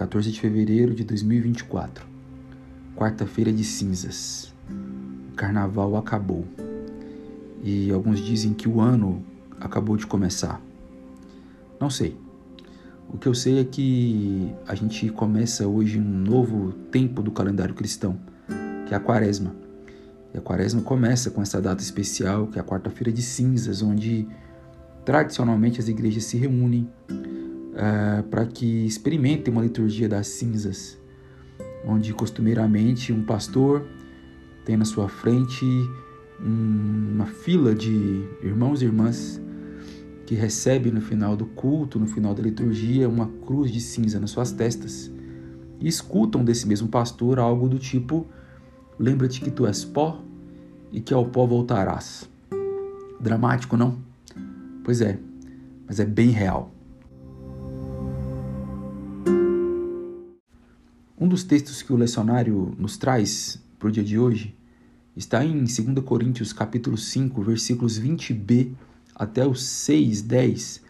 14 de fevereiro de 2024, quarta-feira de cinzas. O carnaval acabou e alguns dizem que o ano acabou de começar. Não sei. O que eu sei é que a gente começa hoje um novo tempo do calendário cristão, que é a Quaresma. E a Quaresma começa com essa data especial, que é a quarta-feira de cinzas, onde tradicionalmente as igrejas se reúnem uh, para que experimentem uma liturgia das cinzas, onde costumeiramente um pastor tem na sua frente uma fila de irmãos e irmãs que recebe no final do culto, no final da liturgia, uma cruz de cinza nas suas testas e escutam desse mesmo pastor algo do tipo: Lembra-te que tu és pó e que ao pó voltarás. Dramático, não? Pois é, mas é bem real. Um dos textos que o lecionário nos traz para o dia de hoje está em 2 Coríntios capítulo 5, versículos 20b até o 6, 10,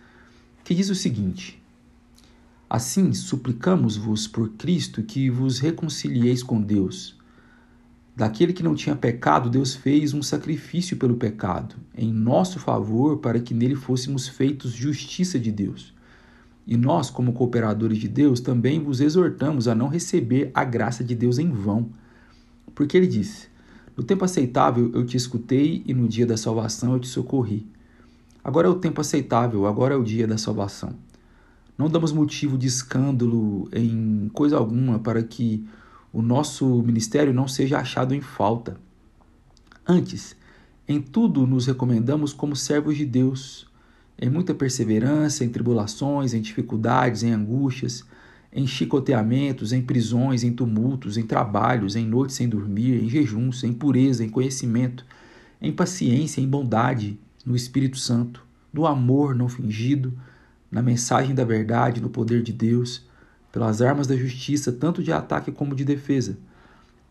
que diz o seguinte: Assim suplicamos-vos por Cristo que vos reconcilieis com Deus. Daquele que não tinha pecado, Deus fez um sacrifício pelo pecado, em nosso favor, para que nele fôssemos feitos justiça de Deus. E nós, como cooperadores de Deus, também vos exortamos a não receber a graça de Deus em vão. Porque ele disse: No tempo aceitável eu te escutei e no dia da salvação eu te socorri. Agora é o tempo aceitável, agora é o dia da salvação. Não damos motivo de escândalo em coisa alguma para que o nosso ministério não seja achado em falta. Antes, em tudo nos recomendamos como servos de Deus em muita perseverança, em tribulações, em dificuldades, em angústias, em chicoteamentos, em prisões, em tumultos, em trabalhos, em noites sem dormir, em jejuns, em pureza, em conhecimento, em paciência, em bondade, no Espírito Santo, no amor não fingido, na mensagem da verdade, no poder de Deus, pelas armas da justiça, tanto de ataque como de defesa,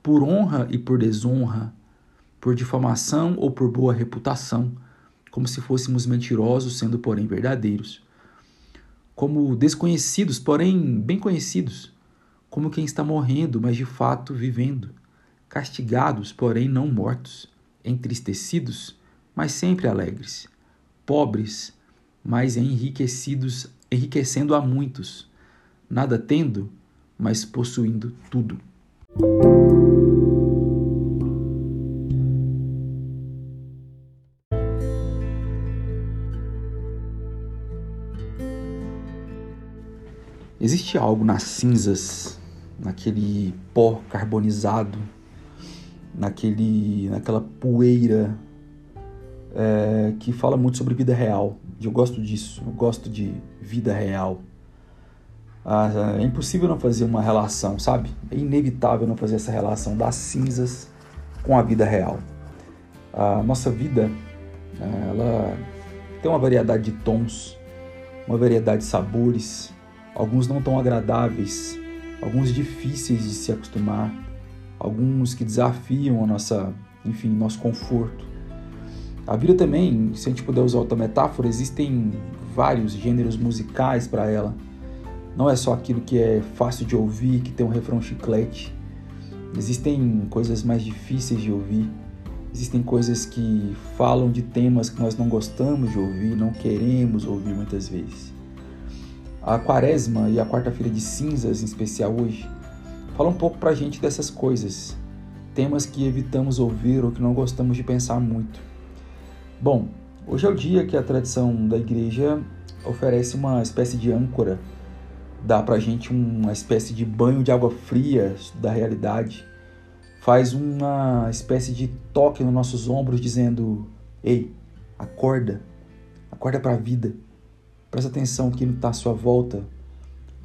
por honra e por desonra, por difamação ou por boa reputação como se fôssemos mentirosos, sendo porém verdadeiros, como desconhecidos, porém bem conhecidos, como quem está morrendo, mas de fato vivendo, castigados, porém não mortos, entristecidos, mas sempre alegres, pobres, mas enriquecidos, enriquecendo a muitos, nada tendo, mas possuindo tudo. Existe algo nas cinzas, naquele pó carbonizado, naquele, naquela poeira é, que fala muito sobre vida real. Eu gosto disso, eu gosto de vida real. Ah, é impossível não fazer uma relação, sabe? É inevitável não fazer essa relação das cinzas com a vida real. A nossa vida, ela tem uma variedade de tons, uma variedade de sabores, alguns não tão agradáveis, alguns difíceis de se acostumar, alguns que desafiam a nossa, enfim, nosso conforto. A vida também, se a gente puder usar outra metáfora, existem vários gêneros musicais para ela. Não é só aquilo que é fácil de ouvir, que tem um refrão chiclete. Existem coisas mais difíceis de ouvir. Existem coisas que falam de temas que nós não gostamos de ouvir, não queremos ouvir muitas vezes a quaresma e a quarta-feira de cinzas, em especial hoje, fala um pouco pra gente dessas coisas, temas que evitamos ouvir ou que não gostamos de pensar muito. Bom, hoje é o dia que a tradição da igreja oferece uma espécie de âncora, dá pra gente uma espécie de banho de água fria da realidade, faz uma espécie de toque nos nossos ombros dizendo: "Ei, acorda, acorda para a vida". Presta atenção que está à sua volta.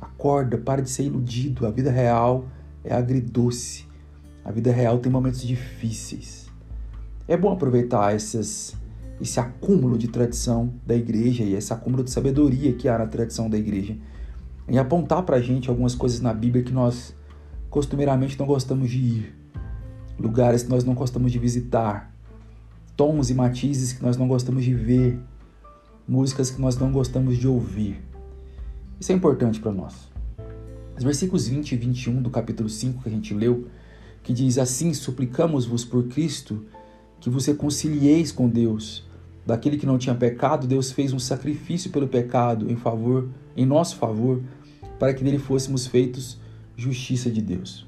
Acorda, para de ser iludido. A vida real é agridoce. A vida real tem momentos difíceis. É bom aproveitar esses, esse acúmulo de tradição da igreja e esse acúmulo de sabedoria que há na tradição da igreja em apontar para a gente algumas coisas na Bíblia que nós costumeiramente não gostamos de ir, lugares que nós não gostamos de visitar, tons e matizes que nós não gostamos de ver, músicas que nós não gostamos de ouvir. Isso é importante para nós. Os versículos 20 e 21 do capítulo 5 que a gente leu, que diz assim: Suplicamos-vos por Cristo que vos reconcilieis com Deus. Daquele que não tinha pecado, Deus fez um sacrifício pelo pecado em favor, em nosso favor, para que nele fôssemos feitos justiça de Deus.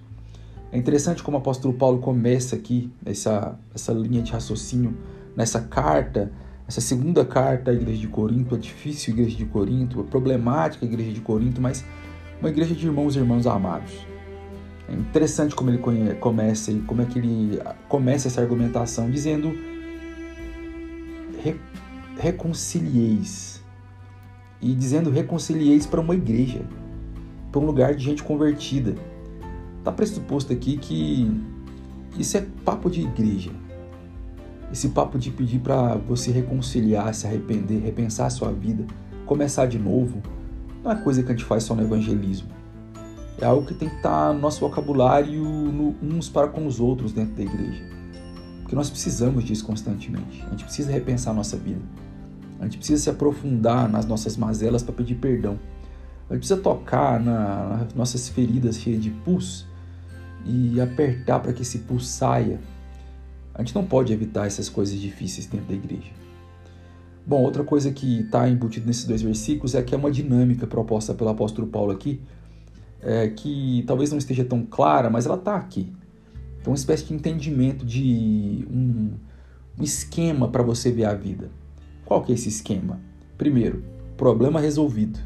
É interessante como o apóstolo Paulo começa aqui essa, essa linha de raciocínio, nessa carta, essa segunda carta à igreja de Corinto, a difícil igreja de Corinto, a problemática igreja de Corinto, mas uma igreja de irmãos e irmãos amados. É interessante como ele começa e como é que ele começa essa argumentação dizendo re, reconcilieis e dizendo reconcilieis para uma igreja, para um lugar de gente convertida. Está pressuposto aqui que isso é papo de igreja. Esse papo de pedir para você reconciliar, se arrepender, repensar a sua vida, começar de novo, não é coisa que a gente faz só no evangelismo. É algo que tem que estar no nosso vocabulário no, uns para com os outros dentro da igreja. Porque nós precisamos disso constantemente. A gente precisa repensar a nossa vida. A gente precisa se aprofundar nas nossas mazelas para pedir perdão. A gente precisa tocar na, nas nossas feridas cheias de pus e apertar para que esse pus saia. A gente não pode evitar essas coisas difíceis dentro da igreja. Bom, outra coisa que está embutido nesses dois versículos é que é uma dinâmica proposta pelo apóstolo Paulo aqui, é, que talvez não esteja tão clara, mas ela está aqui. Então, uma espécie de entendimento de um, um esquema para você ver a vida. Qual que é esse esquema? Primeiro, problema resolvido.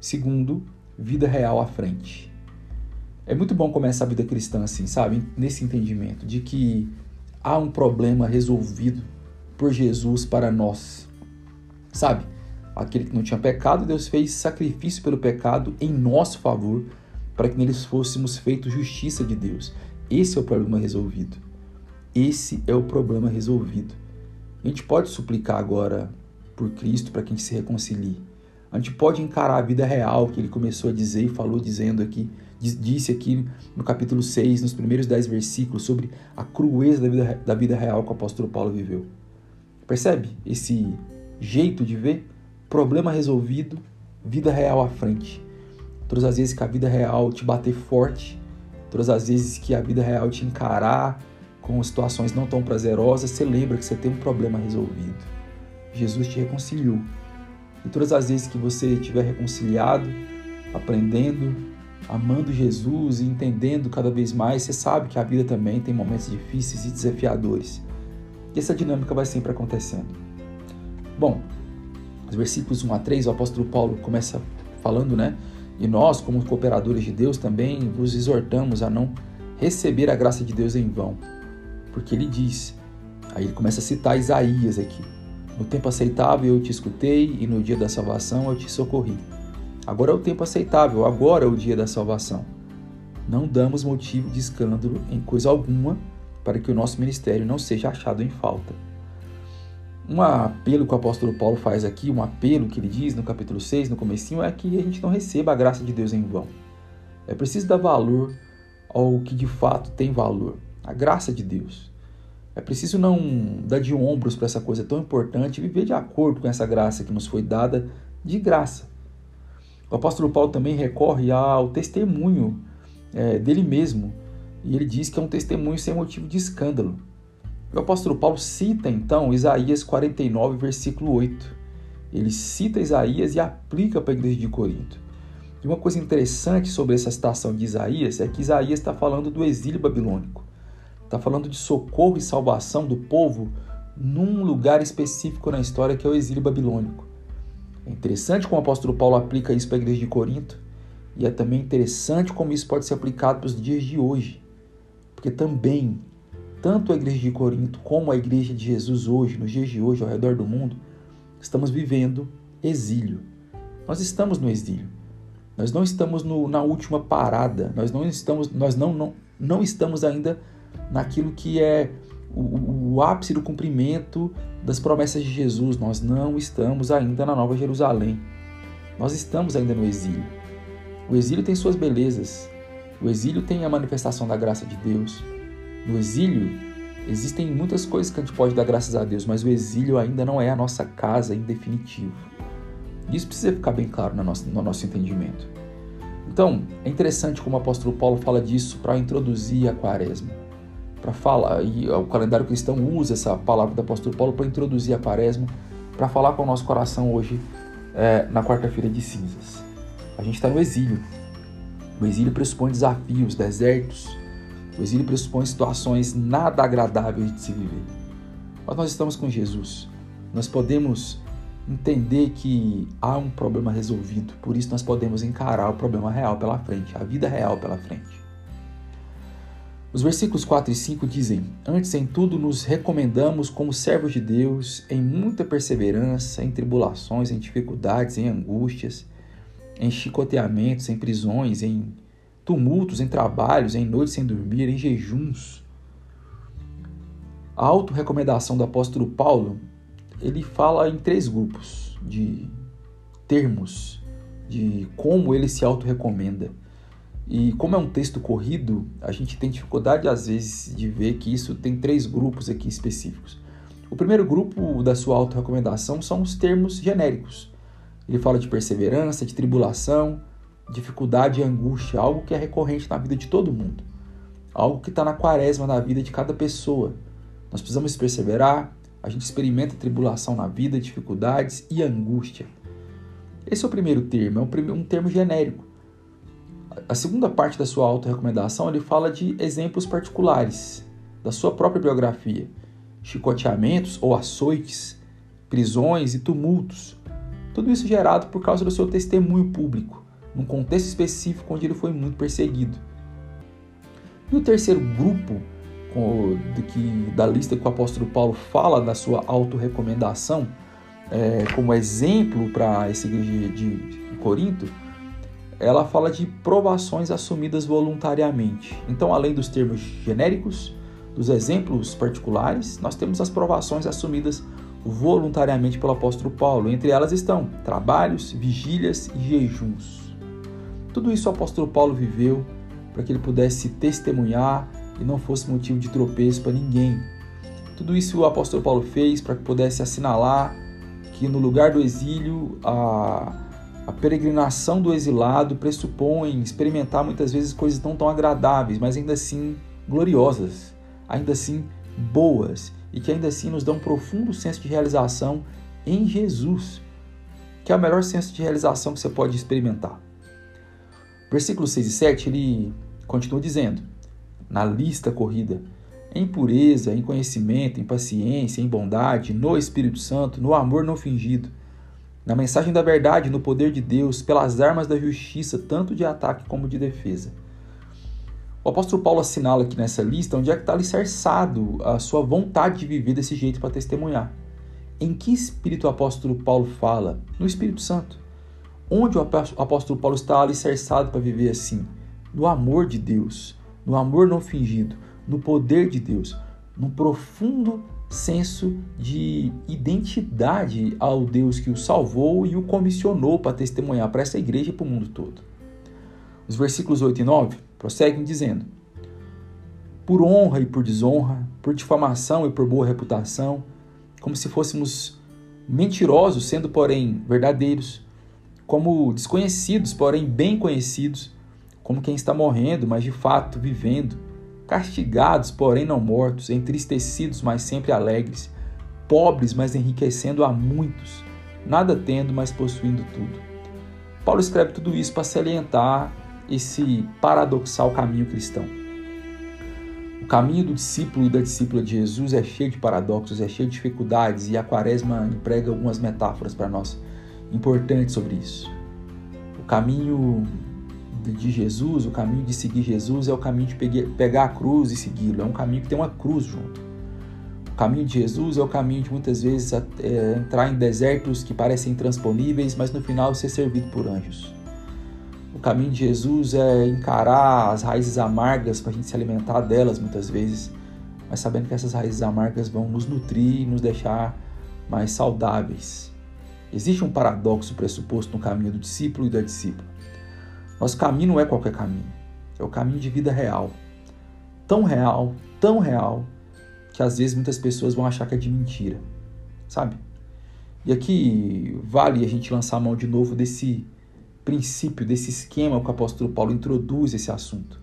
Segundo, vida real à frente. É muito bom começar a vida cristã assim, sabe? Nesse entendimento de que há um problema resolvido por Jesus para nós. Sabe? Aquele que não tinha pecado, Deus fez sacrifício pelo pecado em nosso favor, para que neles fôssemos feitos justiça de Deus. Esse é o problema resolvido. Esse é o problema resolvido. A gente pode suplicar agora por Cristo para que a gente se reconcilie. A gente pode encarar a vida real que ele começou a dizer e falou dizendo aqui, disse aqui no capítulo 6, nos primeiros 10 versículos, sobre a crueza da vida, da vida real que o apóstolo Paulo viveu. Percebe esse jeito de ver, problema resolvido, vida real à frente. Todas as vezes que a vida real te bater forte, todas as vezes que a vida real te encarar com situações não tão prazerosas, você lembra que você tem um problema resolvido. Jesus te reconciliou. E todas as vezes que você estiver reconciliado, aprendendo, amando Jesus e entendendo cada vez mais, você sabe que a vida também tem momentos difíceis e desafiadores. E essa dinâmica vai sempre acontecendo. Bom, os versículos 1 a 3, o apóstolo Paulo começa falando, né? E nós, como cooperadores de Deus, também vos exortamos a não receber a graça de Deus em vão. Porque ele diz, aí ele começa a citar Isaías aqui. No tempo aceitável eu te escutei e no dia da salvação eu te socorri. Agora é o tempo aceitável, agora é o dia da salvação. Não damos motivo de escândalo em coisa alguma para que o nosso ministério não seja achado em falta. Um apelo que o apóstolo Paulo faz aqui, um apelo que ele diz no capítulo 6, no comecinho, é que a gente não receba a graça de Deus em vão. É preciso dar valor ao que de fato tem valor, a graça de Deus. É preciso não dar de ombros para essa coisa tão importante e viver de acordo com essa graça que nos foi dada de graça. O apóstolo Paulo também recorre ao testemunho é, dele mesmo, e ele diz que é um testemunho sem motivo de escândalo. O apóstolo Paulo cita então Isaías 49, versículo 8. Ele cita Isaías e aplica para a igreja de Corinto. E uma coisa interessante sobre essa citação de Isaías é que Isaías está falando do exílio babilônico. Está falando de socorro e salvação do povo num lugar específico na história que é o exílio babilônico. É interessante como o apóstolo Paulo aplica isso para a igreja de Corinto, e é também interessante como isso pode ser aplicado para os dias de hoje. Porque também, tanto a igreja de Corinto como a igreja de Jesus hoje, nos dias de hoje, ao redor do mundo, estamos vivendo exílio. Nós estamos no exílio. Nós não estamos no, na última parada. Nós não estamos, nós não, não, não estamos ainda naquilo que é o, o ápice do cumprimento das promessas de Jesus. Nós não estamos ainda na Nova Jerusalém. Nós estamos ainda no exílio. O exílio tem suas belezas, o exílio tem a manifestação da graça de Deus. No exílio, existem muitas coisas que a gente pode dar graças a Deus, mas o exílio ainda não é a nossa casa em definitivo. Isso precisa ficar bem claro no nosso, no nosso entendimento. Então, é interessante como o apóstolo Paulo fala disso para introduzir a quaresma. Para falar, e o calendário cristão usa essa palavra do apóstolo Paulo para introduzir a quaresma, para falar com o nosso coração hoje, é, na quarta-feira de cinzas. A gente está no exílio. O exílio pressupõe desafios, desertos. O exílio pressupõe situações nada agradáveis de se viver. Mas nós estamos com Jesus. Nós podemos entender que há um problema resolvido, por isso nós podemos encarar o problema real pela frente, a vida real pela frente. Os versículos 4 e 5 dizem: Antes em tudo nos recomendamos como servos de Deus, em muita perseverança, em tribulações, em dificuldades, em angústias, em chicoteamentos, em prisões, em tumultos, em trabalhos, em noites sem dormir, em jejuns. A auto-recomendação do apóstolo Paulo ele fala em três grupos de termos de como ele se auto-recomenda. E como é um texto corrido, a gente tem dificuldade às vezes de ver que isso tem três grupos aqui específicos. O primeiro grupo da sua auto-recomendação são os termos genéricos. Ele fala de perseverança, de tribulação, dificuldade e angústia, algo que é recorrente na vida de todo mundo. Algo que está na quaresma na vida de cada pessoa. Nós precisamos perseverar, a gente experimenta tribulação na vida, dificuldades e angústia. Esse é o primeiro termo, é um termo genérico. A segunda parte da sua auto-recomendação, ele fala de exemplos particulares da sua própria biografia. Chicoteamentos ou açoites, prisões e tumultos. Tudo isso gerado por causa do seu testemunho público, num contexto específico onde ele foi muito perseguido. E o terceiro grupo do que da lista que o apóstolo Paulo fala da sua autorrecomendação é, como exemplo para essa igreja de, de Corinto, ela fala de provações assumidas voluntariamente. Então, além dos termos genéricos, dos exemplos particulares, nós temos as provações assumidas voluntariamente pelo apóstolo Paulo. Entre elas estão trabalhos, vigílias e jejuns. Tudo isso o apóstolo Paulo viveu para que ele pudesse testemunhar e não fosse motivo de tropeço para ninguém. Tudo isso o apóstolo Paulo fez para que pudesse assinalar que no lugar do exílio a, a peregrinação do exilado pressupõe experimentar muitas vezes coisas não tão agradáveis, mas ainda assim gloriosas, ainda assim boas e que ainda assim nos dão um profundo senso de realização em Jesus, que é o melhor senso de realização que você pode experimentar. Versículos 6 e 7 ele continua dizendo: na lista corrida, em pureza, em conhecimento, em paciência, em bondade, no Espírito Santo, no amor não fingido, na mensagem da verdade, no poder de Deus, pelas armas da justiça, tanto de ataque como de defesa. O apóstolo Paulo assinala aqui nessa lista onde é que está alicerçado a sua vontade de viver desse jeito para testemunhar. Em que espírito o apóstolo Paulo fala? No Espírito Santo. Onde o apóstolo Paulo está alicerçado para viver assim? No amor de Deus no amor não fingido, no poder de Deus, num profundo senso de identidade ao Deus que o salvou e o comissionou para testemunhar para essa igreja e para o mundo todo. Os versículos 8 e 9 prosseguem dizendo: Por honra e por desonra, por difamação e por boa reputação, como se fôssemos mentirosos, sendo porém verdadeiros, como desconhecidos, porém bem conhecidos, como quem está morrendo, mas de fato vivendo, castigados, porém não mortos, entristecidos, mas sempre alegres, pobres, mas enriquecendo a muitos, nada tendo, mas possuindo tudo. Paulo escreve tudo isso para salientar esse paradoxal caminho cristão. O caminho do discípulo e da discípula de Jesus é cheio de paradoxos, é cheio de dificuldades, e a Quaresma emprega algumas metáforas para nós importantes sobre isso. O caminho de Jesus, o caminho de seguir Jesus é o caminho de pegar a cruz e segui-lo. É um caminho que tem uma cruz junto. O caminho de Jesus é o caminho de muitas vezes é, entrar em desertos que parecem intransponíveis, mas no final ser servido por anjos. O caminho de Jesus é encarar as raízes amargas para a gente se alimentar delas muitas vezes, mas sabendo que essas raízes amargas vão nos nutrir e nos deixar mais saudáveis. Existe um paradoxo pressuposto no caminho do discípulo e da discípula. Nosso caminho não é qualquer caminho, é o caminho de vida real. Tão real, tão real, que às vezes muitas pessoas vão achar que é de mentira, sabe? E aqui vale a gente lançar a mão de novo desse princípio, desse esquema que o apóstolo Paulo introduz esse assunto.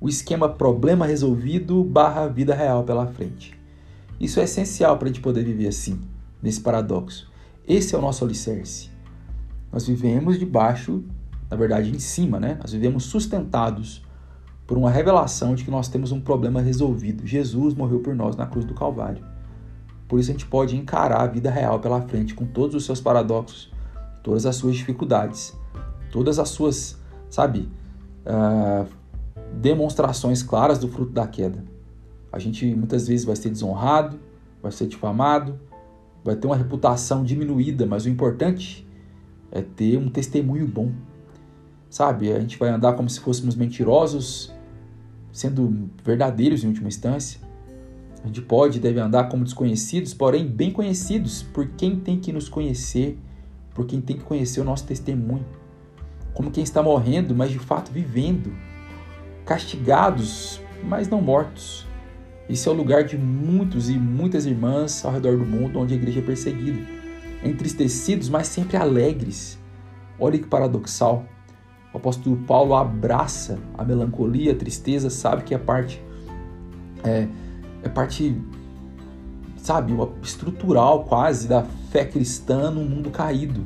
O esquema problema resolvido barra vida real pela frente. Isso é essencial para a gente poder viver assim, nesse paradoxo. Esse é o nosso alicerce. Nós vivemos debaixo, na verdade, em cima, né? Nós vivemos sustentados por uma revelação de que nós temos um problema resolvido. Jesus morreu por nós na cruz do Calvário. Por isso a gente pode encarar a vida real pela frente com todos os seus paradoxos, todas as suas dificuldades, todas as suas, sabe, uh, demonstrações claras do fruto da queda. A gente muitas vezes vai ser desonrado, vai ser difamado, vai ter uma reputação diminuída, mas o importante é ter um testemunho bom. Sabe, a gente vai andar como se fôssemos mentirosos, sendo verdadeiros em última instância. A gente pode e deve andar como desconhecidos, porém bem conhecidos por quem tem que nos conhecer, por quem tem que conhecer o nosso testemunho. Como quem está morrendo, mas de fato vivendo. Castigados, mas não mortos. Esse é o lugar de muitos e muitas irmãs ao redor do mundo onde a igreja é perseguida. Entristecidos, mas sempre alegres. Olha que paradoxal. O apóstolo Paulo abraça a melancolia, a tristeza, sabe que é parte é, é parte, sabe, estrutural quase da fé cristã no mundo caído.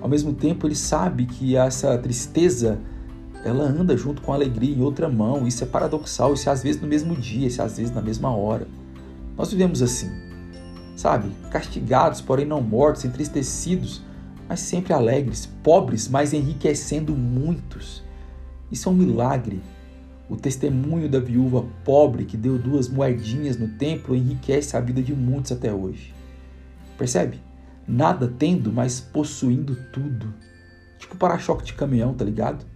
Ao mesmo tempo, ele sabe que essa tristeza ela anda junto com a alegria em outra mão. Isso é paradoxal, isso é às vezes no mesmo dia, isso é às vezes na mesma hora. Nós vivemos assim, sabe? Castigados, porém não mortos, entristecidos, mas sempre alegres, pobres, mas enriquecendo muitos. Isso é um milagre. O testemunho da viúva pobre que deu duas moedinhas no templo enriquece a vida de muitos até hoje. Percebe? Nada tendo, mas possuindo tudo. Tipo para-choque de caminhão, tá ligado?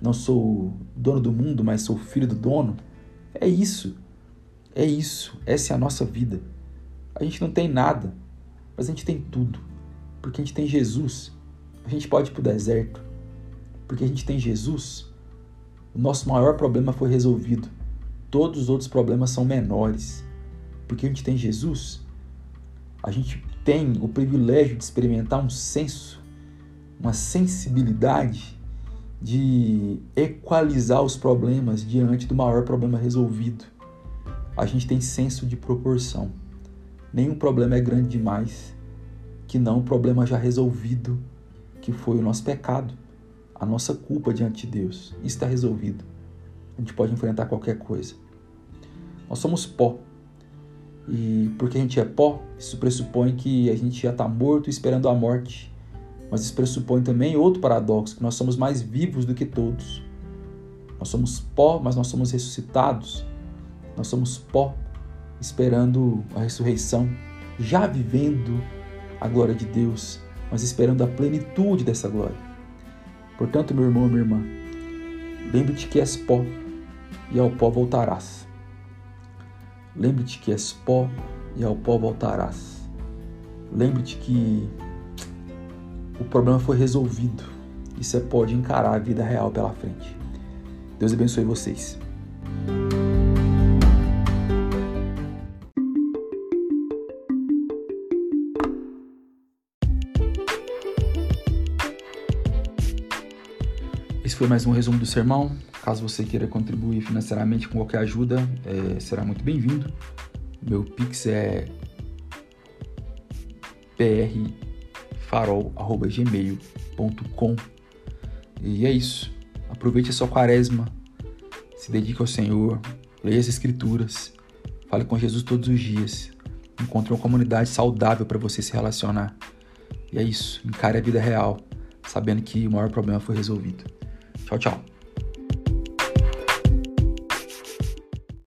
Não sou dono do mundo, mas sou filho do dono. É isso. É isso. Essa é a nossa vida. A gente não tem nada, mas a gente tem tudo. Porque a gente tem Jesus. A gente pode ir para o deserto. Porque a gente tem Jesus o nosso maior problema foi resolvido. Todos os outros problemas são menores. Porque a gente tem Jesus, a gente tem o privilégio de experimentar um senso, uma sensibilidade de equalizar os problemas diante do maior problema resolvido. A gente tem senso de proporção. Nenhum problema é grande demais que não o problema já resolvido, que foi o nosso pecado a nossa culpa diante de Deus. Isso está resolvido. A gente pode enfrentar qualquer coisa. Nós somos pó. E porque a gente é pó, isso pressupõe que a gente já está morto esperando a morte. Mas isso pressupõe também outro paradoxo, que nós somos mais vivos do que todos. Nós somos pó, mas nós somos ressuscitados. Nós somos pó, esperando a ressurreição, já vivendo a glória de Deus, mas esperando a plenitude dessa glória. Portanto, meu irmão, minha irmã, lembre-te que és pó e ao pó voltarás. Lembre-te que és pó e ao pó voltarás. Lembre-te que o problema foi resolvido e você pode encarar a vida real pela frente. Deus abençoe vocês. Esse foi mais um resumo do sermão. Caso você queira contribuir financeiramente com qualquer ajuda, é, será muito bem-vindo. Meu pix é prfarol.gmail.com E é isso. Aproveite a sua quaresma, se dedique ao Senhor, leia as Escrituras, fale com Jesus todos os dias, encontre uma comunidade saudável para você se relacionar. E é isso, encare a vida real, sabendo que o maior problema foi resolvido. Tchau, tchau.